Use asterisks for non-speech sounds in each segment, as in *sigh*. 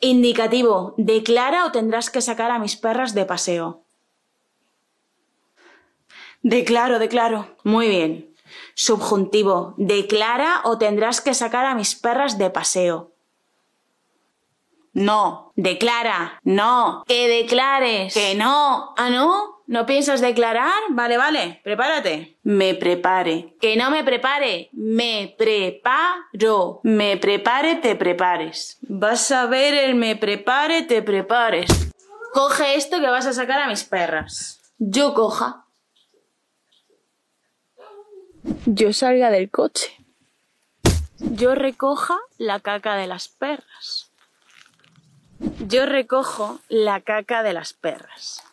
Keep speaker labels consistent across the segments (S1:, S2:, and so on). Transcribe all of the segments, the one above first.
S1: Indicativo, declara o tendrás que sacar a mis perras de paseo. Declaro, declaro. Muy bien. Subjuntivo, declara o tendrás que sacar a mis perras de paseo. No, declara, no, que declares, que no. Ah, no, ¿no piensas declarar? Vale, vale, prepárate. Me prepare. Que no me prepare, me preparo. Me prepare, te prepares. Vas a ver el me prepare, te prepares. Coge esto que vas a sacar a mis perras. Yo coja. Yo salga del coche. Yo recoja la caca de las perras. Yo recojo la caca de las perras.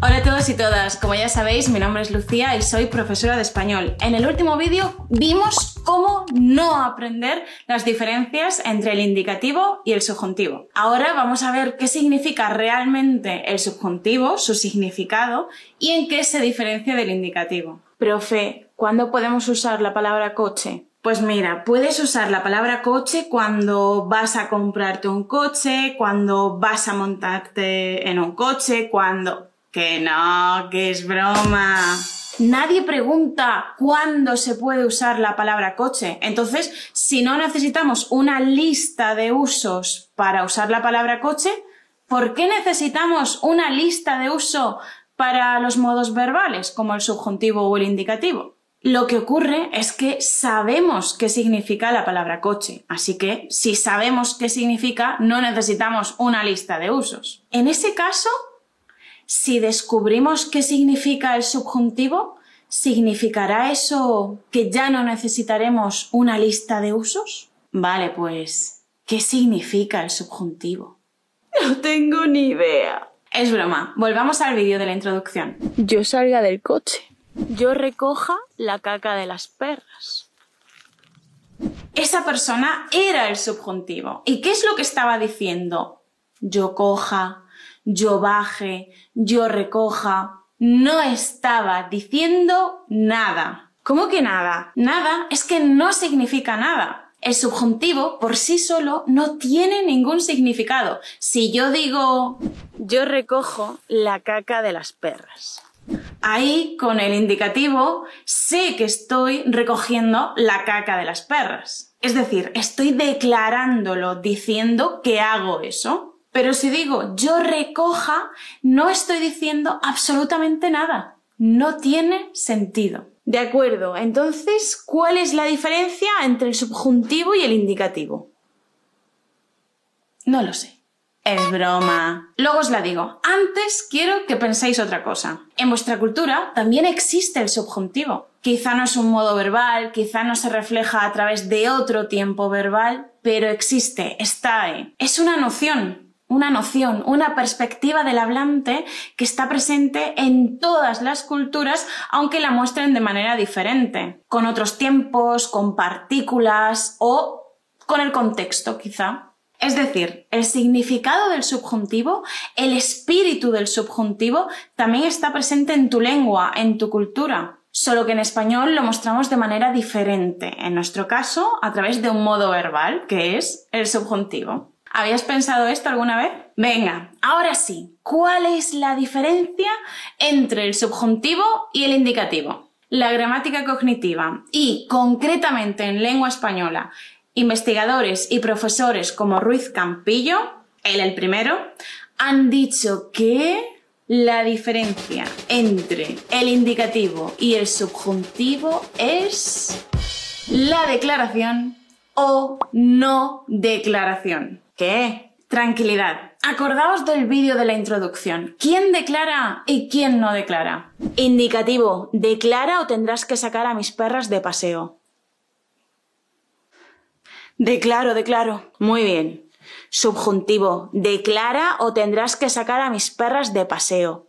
S1: Hola a todos y todas, como ya sabéis mi nombre es Lucía y soy profesora de español. En el último vídeo vimos cómo no aprender las diferencias entre el indicativo y el subjuntivo. Ahora vamos a ver qué significa realmente el subjuntivo, su significado y en qué se diferencia del indicativo. Profe, ¿cuándo podemos usar la palabra coche? Pues mira, puedes usar la palabra coche cuando vas a comprarte un coche, cuando vas a montarte en un coche, cuando... Que no, que es broma. Nadie pregunta cuándo se puede usar la palabra coche. Entonces, si no necesitamos una lista de usos para usar la palabra coche, ¿por qué necesitamos una lista de uso para los modos verbales, como el subjuntivo o el indicativo. Lo que ocurre es que sabemos qué significa la palabra coche, así que si sabemos qué significa, no necesitamos una lista de usos. En ese caso, si descubrimos qué significa el subjuntivo, ¿significará eso que ya no necesitaremos una lista de usos? Vale, pues, ¿qué significa el subjuntivo? No tengo ni idea. Es broma, volvamos al vídeo de la introducción. Yo salga del coche. Yo recoja la caca de las perras. Esa persona era el subjuntivo. ¿Y qué es lo que estaba diciendo? Yo coja, yo baje, yo recoja. No estaba diciendo nada. ¿Cómo que nada? Nada es que no significa nada. El subjuntivo por sí solo no tiene ningún significado. Si yo digo yo recojo la caca de las perras. Ahí, con el indicativo, sé que estoy recogiendo la caca de las perras. Es decir, estoy declarándolo, diciendo que hago eso. Pero si digo yo recoja, no estoy diciendo absolutamente nada. No tiene sentido. De acuerdo, entonces, ¿cuál es la diferencia entre el subjuntivo y el indicativo? No lo sé. Es broma. Luego os la digo. Antes quiero que penséis otra cosa. En vuestra cultura también existe el subjuntivo. Quizá no es un modo verbal, quizá no se refleja a través de otro tiempo verbal, pero existe, está ahí. Es una noción, una noción, una perspectiva del hablante que está presente en todas las culturas, aunque la muestren de manera diferente, con otros tiempos, con partículas o con el contexto quizá. Es decir, el significado del subjuntivo, el espíritu del subjuntivo, también está presente en tu lengua, en tu cultura, solo que en español lo mostramos de manera diferente, en nuestro caso a través de un modo verbal, que es el subjuntivo. ¿Habías pensado esto alguna vez? Venga, ahora sí, ¿cuál es la diferencia entre el subjuntivo y el indicativo? La gramática cognitiva y, concretamente en lengua española, investigadores y profesores como Ruiz Campillo, él el primero, han dicho que la diferencia entre el indicativo y el subjuntivo es la declaración o no declaración. ¿Qué? Tranquilidad. Acordaos del vídeo de la introducción. ¿Quién declara y quién no declara? Indicativo. Declara o tendrás que sacar a mis perras de paseo. Declaro, declaro. Muy bien. Subjuntivo. Declara o tendrás que sacar a mis perras de paseo.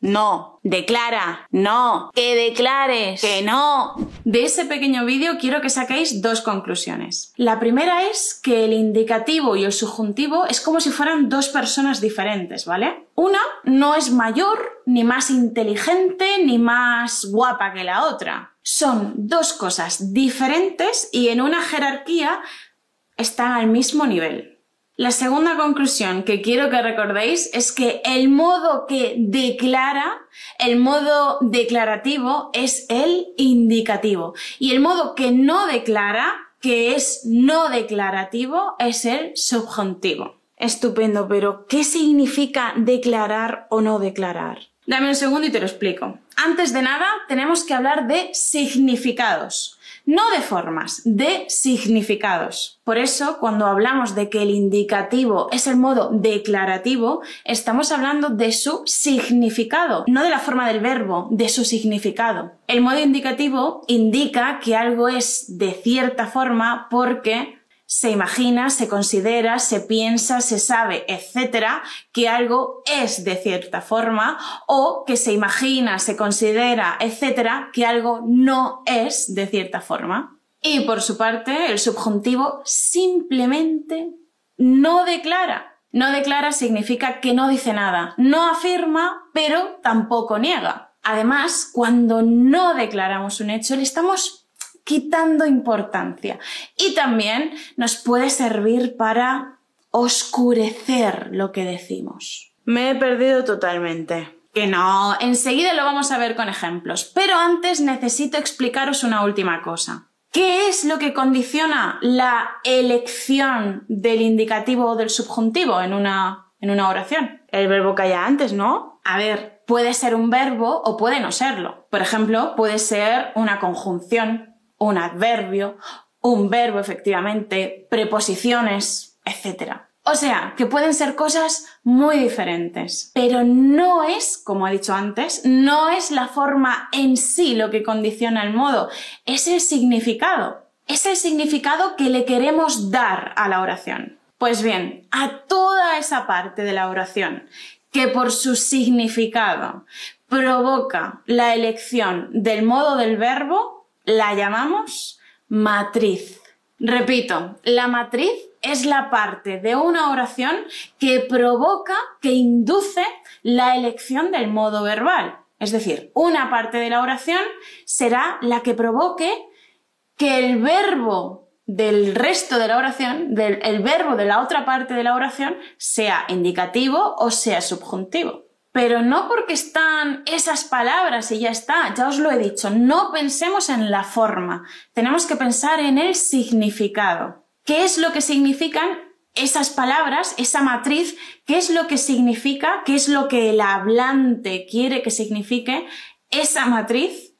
S1: No, declara, no, que declares, que no. De ese pequeño vídeo quiero que saquéis dos conclusiones. La primera es que el indicativo y el subjuntivo es como si fueran dos personas diferentes, ¿vale? Una no es mayor, ni más inteligente, ni más guapa que la otra. Son dos cosas diferentes y en una jerarquía están al mismo nivel. La segunda conclusión que quiero que recordéis es que el modo que declara, el modo declarativo es el indicativo y el modo que no declara, que es no declarativo, es el subjuntivo. Estupendo, pero ¿qué significa declarar o no declarar? Dame un segundo y te lo explico. Antes de nada, tenemos que hablar de significados no de formas, de significados. Por eso, cuando hablamos de que el indicativo es el modo declarativo, estamos hablando de su significado, no de la forma del verbo, de su significado. El modo indicativo indica que algo es de cierta forma porque se imagina, se considera, se piensa, se sabe, etcétera, que algo es de cierta forma o que se imagina, se considera, etcétera, que algo no es de cierta forma. Y por su parte, el subjuntivo simplemente no declara. No declara significa que no dice nada, no afirma, pero tampoco niega. Además, cuando no declaramos un hecho, le estamos quitando importancia. Y también nos puede servir para oscurecer lo que decimos. Me he perdido totalmente. Que no, enseguida lo vamos a ver con ejemplos. Pero antes necesito explicaros una última cosa. ¿Qué es lo que condiciona la elección del indicativo o del subjuntivo en una, en una oración? El verbo que haya antes, ¿no? A ver, puede ser un verbo o puede no serlo. Por ejemplo, puede ser una conjunción, un adverbio, un verbo efectivamente, preposiciones, etc. O sea, que pueden ser cosas muy diferentes, pero no es, como he dicho antes, no es la forma en sí lo que condiciona el modo, es el significado, es el significado que le queremos dar a la oración. Pues bien, a toda esa parte de la oración que por su significado provoca la elección del modo del verbo, la llamamos matriz. Repito, la matriz es la parte de una oración que provoca, que induce la elección del modo verbal. Es decir, una parte de la oración será la que provoque que el verbo del resto de la oración, del el verbo de la otra parte de la oración, sea indicativo o sea subjuntivo. Pero no porque están esas palabras y ya está, ya os lo he dicho, no pensemos en la forma, tenemos que pensar en el significado. ¿Qué es lo que significan esas palabras, esa matriz? ¿Qué es lo que significa? ¿Qué es lo que el hablante quiere que signifique esa matriz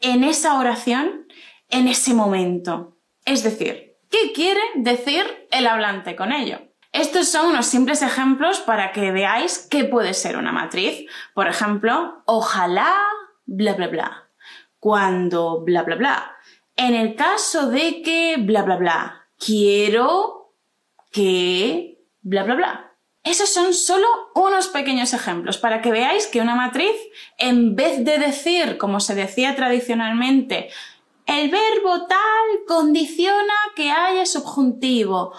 S1: en esa oración, en ese momento? Es decir, ¿qué quiere decir el hablante con ello? Estos son unos simples ejemplos para que veáis qué puede ser una matriz. Por ejemplo, ojalá, bla, bla, bla. Cuando, bla, bla, bla. En el caso de que, bla, bla, bla. Quiero que, bla, bla, bla. Esos son solo unos pequeños ejemplos para que veáis que una matriz, en vez de decir, como se decía tradicionalmente, el verbo tal condiciona que haya subjuntivo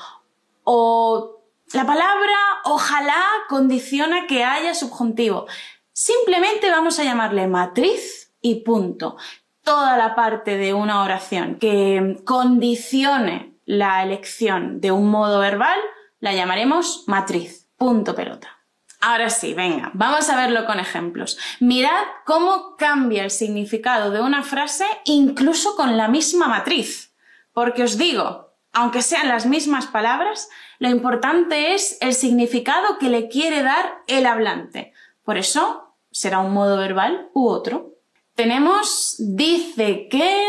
S1: o la palabra ojalá condiciona que haya subjuntivo. Simplemente vamos a llamarle matriz y punto. Toda la parte de una oración que condicione la elección de un modo verbal la llamaremos matriz. Punto pelota. Ahora sí, venga, vamos a verlo con ejemplos. Mirad cómo cambia el significado de una frase incluso con la misma matriz. Porque os digo, aunque sean las mismas palabras, lo importante es el significado que le quiere dar el hablante. Por eso será un modo verbal u otro. Tenemos dice que,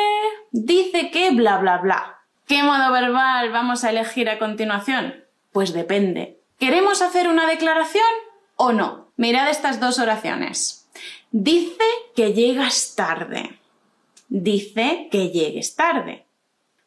S1: dice que, bla, bla, bla. ¿Qué modo verbal vamos a elegir a continuación? Pues depende. ¿Queremos hacer una declaración o no? Mirad estas dos oraciones. Dice que llegas tarde. Dice que llegues tarde.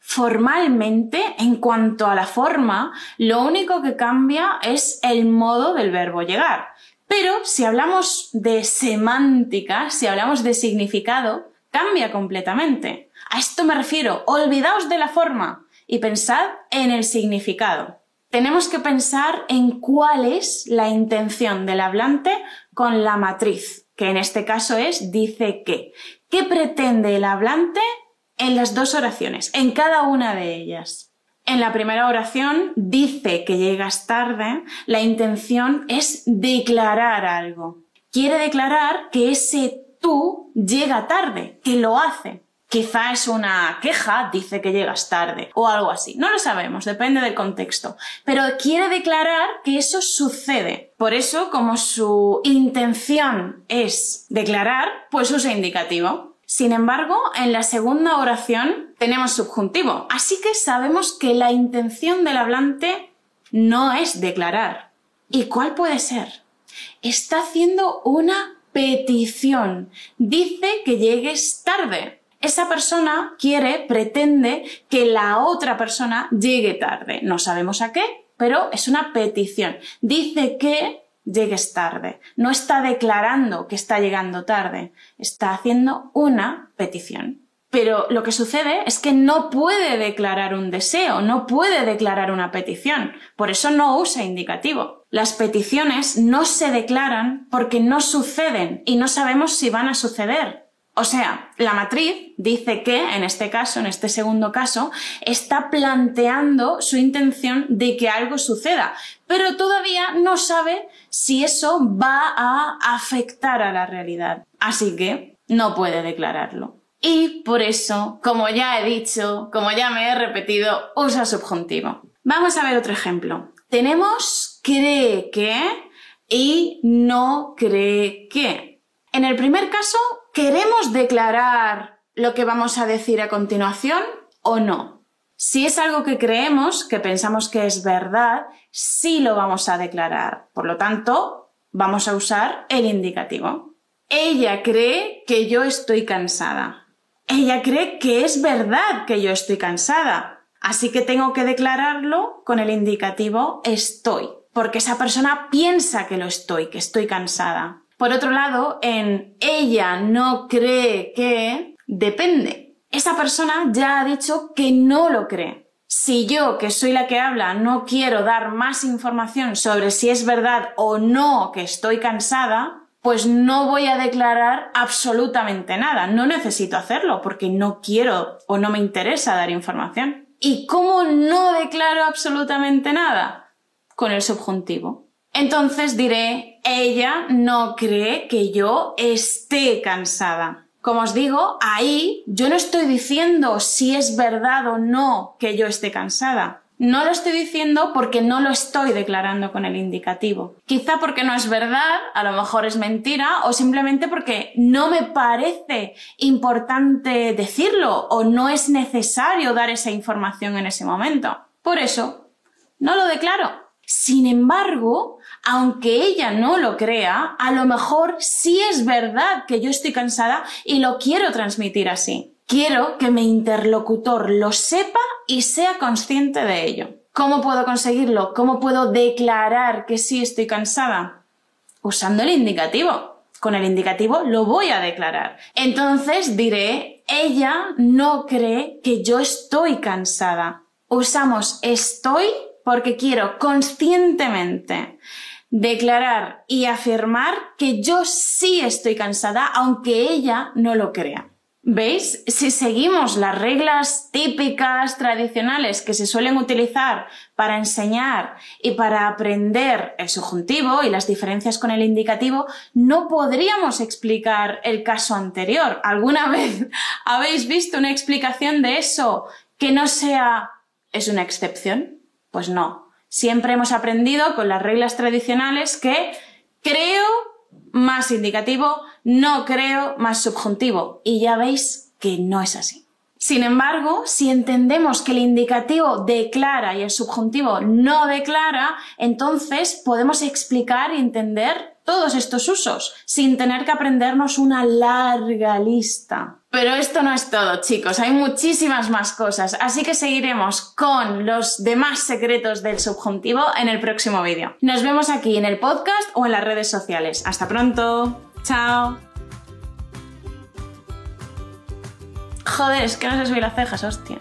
S1: Formalmente, en cuanto a la forma, lo único que cambia es el modo del verbo llegar. Pero si hablamos de semántica, si hablamos de significado, cambia completamente. A esto me refiero, olvidaos de la forma y pensad en el significado. tenemos que pensar en cuál es la intención del hablante con la matriz, que en este caso es dice que. ¿Qué pretende el hablante en las dos oraciones, en cada una de ellas? En la primera oración dice que llegas tarde, la intención es declarar algo. Quiere declarar que ese tú llega tarde, que lo hace. Quizá es una queja, dice que llegas tarde o algo así. No lo sabemos, depende del contexto. Pero quiere declarar que eso sucede. Por eso, como su intención es declarar, pues usa indicativo. Sin embargo, en la segunda oración tenemos subjuntivo. Así que sabemos que la intención del hablante no es declarar. ¿Y cuál puede ser? Está haciendo una petición. Dice que llegues tarde esa persona quiere, pretende que la otra persona llegue tarde. No sabemos a qué, pero es una petición. Dice que llegues tarde. No está declarando que está llegando tarde. Está haciendo una petición. Pero lo que sucede es que no puede declarar un deseo, no puede declarar una petición. Por eso no usa indicativo. Las peticiones no se declaran porque no suceden y no sabemos si van a suceder. O sea, la matriz dice que, en este caso, en este segundo caso, está planteando su intención de que algo suceda, pero todavía no sabe si eso va a afectar a la realidad. Así que no puede declararlo. Y por eso, como ya he dicho, como ya me he repetido, usa subjuntivo. Vamos a ver otro ejemplo. Tenemos cree que y no cree que. En el primer caso, ¿Queremos declarar lo que vamos a decir a continuación o no? Si es algo que creemos, que pensamos que es verdad, sí lo vamos a declarar. Por lo tanto, vamos a usar el indicativo. Ella cree que yo estoy cansada. Ella cree que es verdad que yo estoy cansada. Así que tengo que declararlo con el indicativo estoy, porque esa persona piensa que lo estoy, que estoy cansada. Por otro lado, en ella no cree que depende. Esa persona ya ha dicho que no lo cree. Si yo, que soy la que habla, no quiero dar más información sobre si es verdad o no que estoy cansada, pues no voy a declarar absolutamente nada. No necesito hacerlo porque no quiero o no me interesa dar información. ¿Y cómo no declaro absolutamente nada? Con el subjuntivo. Entonces diré, ella no cree que yo esté cansada. Como os digo, ahí yo no estoy diciendo si es verdad o no que yo esté cansada. No lo estoy diciendo porque no lo estoy declarando con el indicativo. Quizá porque no es verdad, a lo mejor es mentira, o simplemente porque no me parece importante decirlo o no es necesario dar esa información en ese momento. Por eso, no lo declaro. Sin embargo, aunque ella no lo crea, a lo mejor sí es verdad que yo estoy cansada y lo quiero transmitir así. Quiero que mi interlocutor lo sepa y sea consciente de ello. ¿Cómo puedo conseguirlo? ¿Cómo puedo declarar que sí estoy cansada? Usando el indicativo. Con el indicativo lo voy a declarar. Entonces diré, ella no cree que yo estoy cansada. Usamos estoy porque quiero conscientemente declarar y afirmar que yo sí estoy cansada, aunque ella no lo crea. ¿Veis? Si seguimos las reglas típicas, tradicionales que se suelen utilizar para enseñar y para aprender el subjuntivo y las diferencias con el indicativo, no podríamos explicar el caso anterior. ¿Alguna *laughs* vez habéis visto una explicación de eso que no sea es una excepción? Pues no. Siempre hemos aprendido con las reglas tradicionales que creo más indicativo, no creo más subjuntivo. Y ya veis que no es así. Sin embargo, si entendemos que el indicativo declara y el subjuntivo no declara, entonces podemos explicar y entender todos estos usos sin tener que aprendernos una larga lista. Pero esto no es todo, chicos, hay muchísimas más cosas, así que seguiremos con los demás secretos del subjuntivo en el próximo vídeo. Nos vemos aquí en el podcast o en las redes sociales. Hasta pronto. Chao. Joder, es que no se subir las cejas, hostia.